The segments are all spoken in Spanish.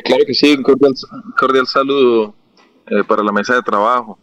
Eh, claro que sí, un cordial, saludo eh, para la mesa de trabajo.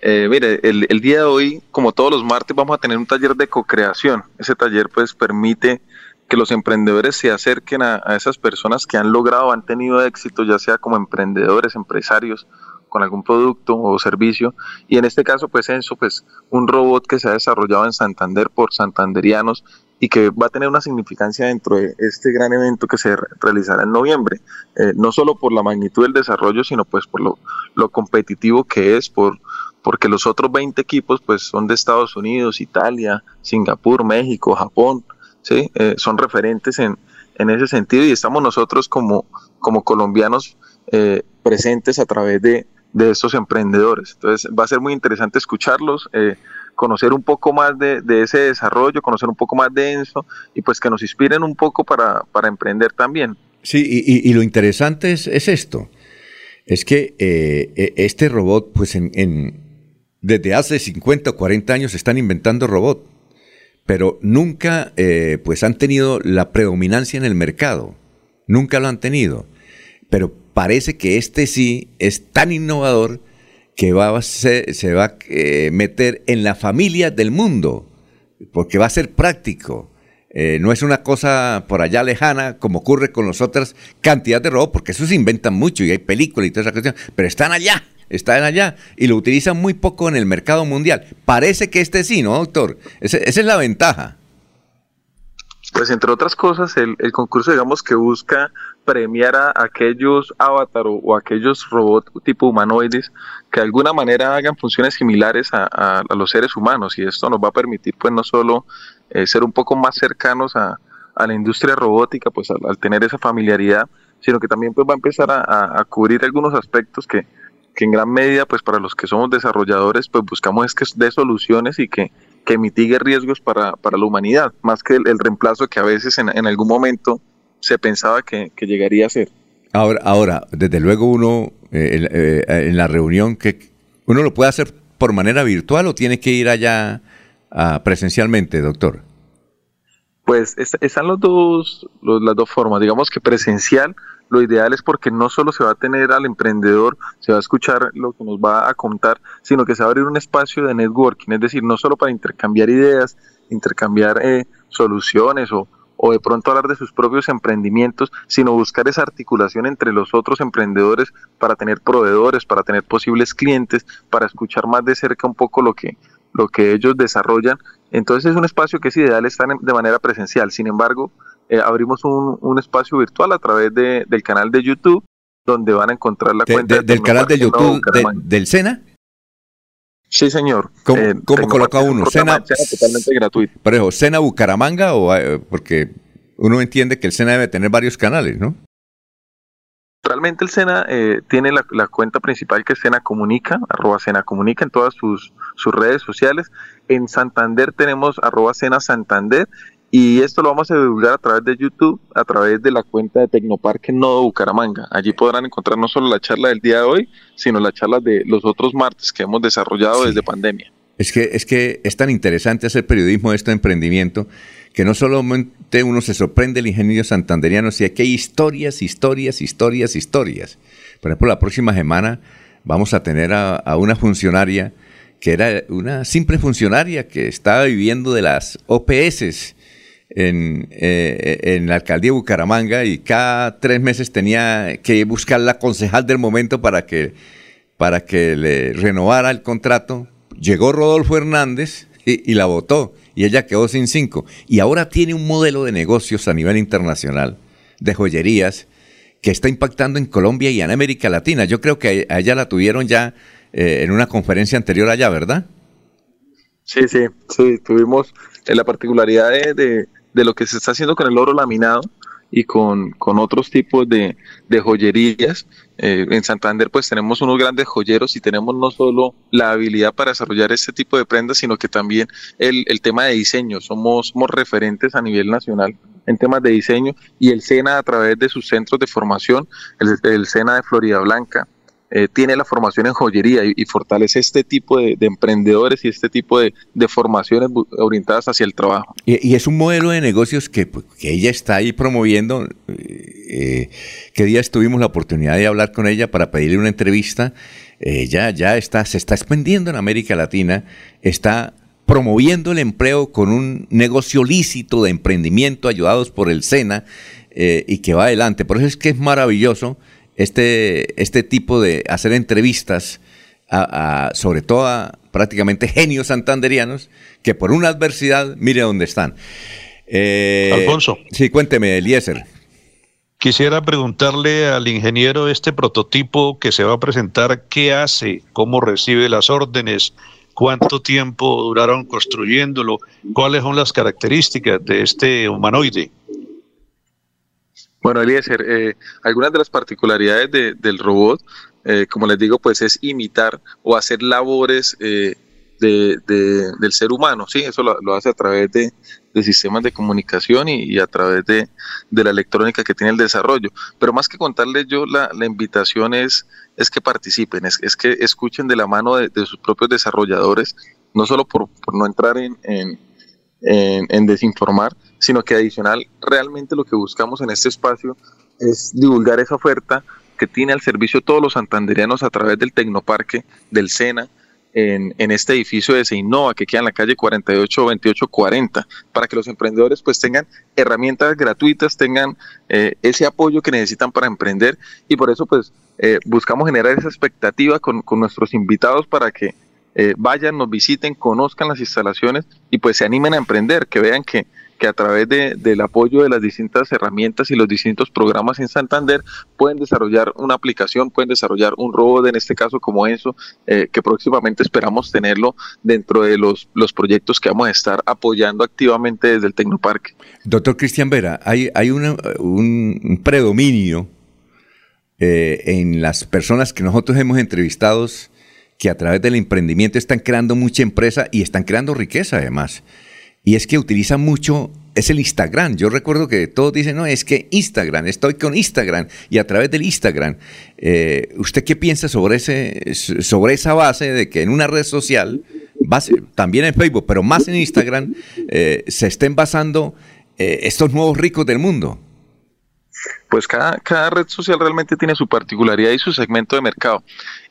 Eh, mire, el, día de hoy, como todos los martes, vamos a tener un taller de co-creación. Ese taller pues permite que los emprendedores se acerquen a, a, esas personas que han logrado, han tenido éxito, ya sea como emprendedores, empresarios, con algún producto o servicio. Y en este caso, pues Enzo, pues un robot que se ha desarrollado en Santander por santanderianos y que va a tener una significancia dentro de este gran evento que se realizará en noviembre, eh, no solo por la magnitud del desarrollo, sino pues por lo, lo competitivo que es, por, porque los otros 20 equipos pues son de Estados Unidos, Italia, Singapur, México, Japón, ¿sí? Eh, son referentes en, en ese sentido y estamos nosotros como, como colombianos eh, presentes a través de, de estos emprendedores. Entonces va a ser muy interesante escucharlos. Eh, conocer un poco más de, de, ese desarrollo, conocer un poco más de eso y pues que nos inspiren un poco para, para emprender también. Sí, y, lo interesante es, es, esto, es que eh, este robot, pues en, en, desde hace 50 o 40 años están inventando robot, pero nunca eh, pues han tenido la predominancia en el mercado, nunca lo han tenido, pero parece que este sí es tan innovador que va a se va a eh, meter en la familia del mundo, porque va a ser práctico. Eh, no es una cosa por allá lejana como ocurre con las otras cantidades de robots, porque eso se inventan mucho y hay películas y toda esa cuestión, pero están allá, están allá y lo utilizan muy poco en el mercado mundial. Parece que este sí, ¿no, doctor? Esa, esa es la ventaja. Pues entre otras cosas, el, el, concurso digamos que busca premiar a aquellos avatar o, o, aquellos robots tipo humanoides que de alguna manera hagan funciones similares a, a, a, los seres humanos y esto nos va a permitir pues no solo eh, ser un poco más cercanos a, a la industria robótica pues al, al, tener esa familiaridad, sino que también pues va a empezar a, cubrir algunos aspectos que, que en gran medida pues para los que somos desarrolladores pues buscamos es que dé soluciones y que que mitigue riesgos para, para la humanidad, más que el, el reemplazo que a veces en, en, algún momento se pensaba que, que, llegaría a ser. Ahora, ahora desde luego uno eh, eh, en la reunión, que ¿uno lo puede hacer por manera virtual o tiene que ir allá uh, presencialmente, doctor? Pues es, están los dos, los, las dos formas. Digamos que presencial, lo ideal es porque no solo se va a tener al emprendedor, se va a escuchar lo que nos va a contar, sino que se va a abrir un espacio de networking, es decir, no solo para intercambiar ideas, intercambiar eh, soluciones o, o de pronto hablar de sus propios emprendimientos, sino buscar esa articulación entre los otros emprendedores para tener proveedores, para tener posibles clientes, para escuchar más de cerca un poco lo que, lo que ellos desarrollan. Entonces es un espacio que es ideal estar de manera presencial. Sin embargo, eh, abrimos un, un, espacio virtual a través de, del canal de YouTube, donde van a encontrar la de, cuenta de, del canal de YouTube de, del SENA. Sí, señor. ¿Cómo, eh, ¿cómo coloca uno? Sena, totalmente gratuito. Pero, ¿Sena Bucaramanga o eh, porque uno entiende que el Sena debe tener varios canales, ¿no? Realmente el Sena eh, tiene la, la, cuenta principal que es Sena Comunica, arroba Sena Comunica en todas sus, sus redes sociales. En Santander tenemos arroba Sena Santander y esto lo vamos a divulgar a través de YouTube, a través de la cuenta de Tecnoparque Nodo Bucaramanga. Allí podrán encontrar no solo la charla del día de hoy, sino la charla de los otros martes que hemos desarrollado sí. desde pandemia. Es que, es que es tan interesante hacer periodismo de este emprendimiento que no solamente uno se sorprende el ingenio santanderiano, sino que hay historias, historias, historias, historias. Por ejemplo, la próxima semana vamos a tener a, a una funcionaria que era una simple funcionaria que estaba viviendo de las OPS en, eh, en, la alcaldía de Bucaramanga y cada tres meses tenía que buscar la concejal del momento para que, para que le renovara el contrato. Llegó Rodolfo Hernández y, la votó y ella quedó sin cinco. Y ahora tiene un modelo de negocios a nivel internacional de joyerías que está impactando en Colombia y en América Latina. Yo creo que a ella la tuvieron ya eh, en una conferencia anterior allá, ¿verdad? Sí, sí, sí, tuvimos la particularidad de, de, lo que se está haciendo con el oro laminado y con, con otros tipos de, de joyerías. Eh, en Santander pues tenemos unos grandes joyeros y tenemos no solo la habilidad para desarrollar este tipo de prendas, sino que también el, el tema de diseño. Somos, somos referentes a nivel nacional en temas de diseño y el SENA a través de sus centros de formación, el, el SENA de Florida Blanca, eh, tiene la formación en joyería y, fortalece este tipo de, emprendedores y este tipo de, formaciones orientadas hacia el trabajo. Y, es un modelo de negocios que, pues, ella está ahí promoviendo. Eh, ¿Qué día tuvimos la oportunidad de hablar con ella para pedirle una entrevista? Ella ya está, se está expandiendo en América Latina, está promoviendo el empleo con un negocio lícito de emprendimiento ayudados por el SENA eh, y que va adelante. Por eso es que es maravilloso este, este tipo de hacer entrevistas, a, sobre todo a prácticamente genios santanderianos, que por una adversidad, mire dónde están. Eh, Alfonso. Sí, cuénteme, Eliezer. Quisiera preguntarle al ingeniero este prototipo que se va a presentar, ¿qué hace? ¿Cómo recibe las órdenes? ¿Cuánto tiempo duraron construyéndolo? ¿Cuáles son las características de este humanoide? Bueno, Eliezer, eh, algunas de las particularidades del robot, eh, como les digo, pues es imitar o hacer labores eh, del ser humano, ¿sí? Eso lo, hace a través de, sistemas de comunicación y, a través de, la electrónica que tiene el desarrollo. Pero más que contarles yo, la, invitación es, es que participen, es, que escuchen de la mano de, sus propios desarrolladores, no solo por, no entrar en, en desinformar, sino que adicional, realmente lo que buscamos en este espacio es divulgar esa oferta que tiene al servicio todos los santanderianos a través del Tecnoparque, del SENA, en, este edificio de Seinova que queda en la calle 48 2840 para que los emprendedores pues tengan herramientas gratuitas, tengan eh, ese apoyo que necesitan para emprender. Y por eso pues eh, buscamos generar esa expectativa con nuestros invitados para que eh, vayan, nos visiten, conozcan las instalaciones y pues se animen a emprender, que vean que, que a través de, del apoyo de las distintas herramientas y los distintos programas en Santander pueden desarrollar una aplicación, pueden desarrollar un robot, en este caso como eso, eh, que próximamente esperamos tenerlo dentro de los, los proyectos que vamos a estar apoyando activamente desde el Tecnoparque. Doctor Cristian Vera, hay, hay un predominio eh, en las personas que nosotros hemos entrevistado que a través del emprendimiento están creando mucha empresa y están creando riqueza además. Y es que utilizan mucho, es el Instagram. Yo recuerdo que todos dicen, no, es que Instagram, estoy con Instagram y a través del Instagram. Eh, ¿Usted qué piensa sobre, ese, sobre esa base de que en una red social, base, también en Facebook, pero más en Instagram, eh, se estén basando eh, estos nuevos ricos del mundo? Pues cada, cada red social realmente tiene su particularidad y su segmento de mercado.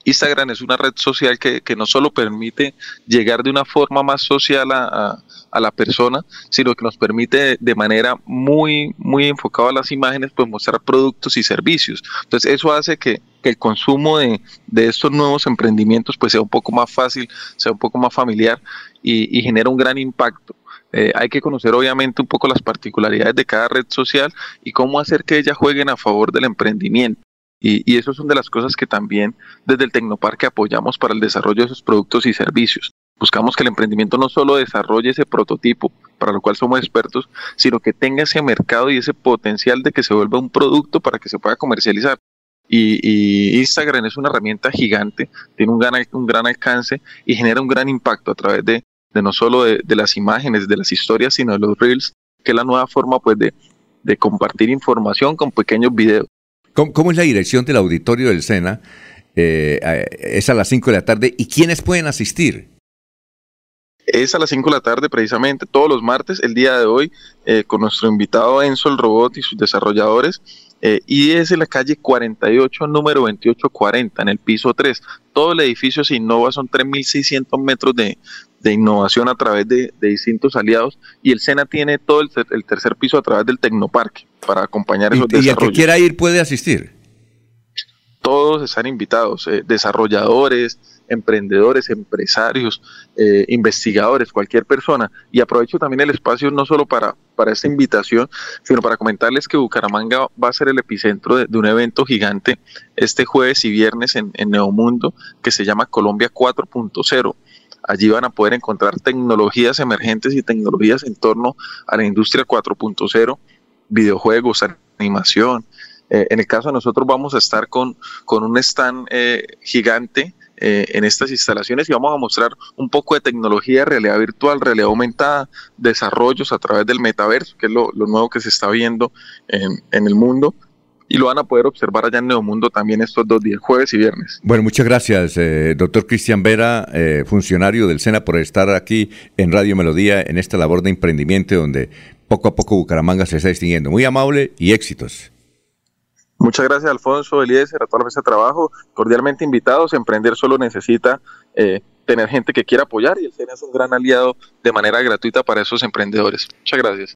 Instagram es una red social que, que no solo permite llegar de una forma más social a, a, la persona, sino que nos permite de manera muy, muy enfocada a las imágenes, pues mostrar productos y servicios. Entonces eso hace que, que el consumo de, de, estos nuevos emprendimientos pues sea un poco más fácil, sea un poco más familiar y, y genera un gran impacto. Eh, hay que conocer obviamente un poco las particularidades de cada red social y cómo hacer que ellas jueguen a favor del emprendimiento. Y, eso son de las cosas que también desde el Tecnoparque apoyamos para el desarrollo de esos productos y servicios. Buscamos que el emprendimiento no solo desarrolle ese prototipo, para lo cual somos expertos, sino que tenga ese mercado y ese potencial de que se vuelva un producto para que se pueda comercializar. Y, Instagram es una herramienta gigante, tiene un gran alcance y genera un gran impacto a través de, no solo de, las imágenes, de las historias, sino de los reels, que es la nueva forma pues de, de compartir información con pequeños videos. ¿Cómo, es la dirección del auditorio del SENA? Eh, es a las 5 de la tarde. ¿Y quiénes pueden asistir? Es a las 5 de la tarde precisamente, todos los martes, el día de hoy, eh, con nuestro invitado Enzo el Robot y sus desarrolladores. Eh, y es en la calle 48, número 2840, en el piso 3. Todo el edificio se innova, son 3.600 metros de, innovación a través de, distintos aliados. Y el SENA tiene todo el, el tercer piso a través del Tecnoparque para acompañar esos desarrollos. ¿Y el que quiera ir puede asistir? Todos están invitados, eh, desarrolladores, emprendedores, empresarios, eh, investigadores, cualquier persona. Y aprovecho también el espacio no solo para, para esta invitación, sino para comentarles que Bucaramanga va a ser el epicentro de, un evento gigante este jueves y viernes en, en Neomundo que se llama Colombia 4.0. Allí van a poder encontrar tecnologías emergentes y tecnologías en torno a la industria 4.0 videojuegos, animación. Eh, en el caso de nosotros vamos a estar con, con un stand eh, gigante eh, en estas instalaciones y vamos a mostrar un poco de tecnología, realidad virtual, realidad aumentada, desarrollos a través del metaverso, que es lo, nuevo que se está viendo en, en el mundo y lo van a poder observar allá en Neomundo también estos dos días, jueves y viernes. Bueno, muchas gracias, eh, doctor Cristian Vera, eh, funcionario del SENA, por estar aquí en Radio Melodía en esta labor de emprendimiento donde poco a poco Bucaramanga se está distinguiendo. Muy amable y éxitos. Muchas gracias, Alfonso, Eliezer, a toda la mesa de trabajo. Cordialmente invitados. Emprender solo necesita eh, tener gente que quiera apoyar y el SENA es un gran aliado de manera gratuita para esos emprendedores. Muchas gracias.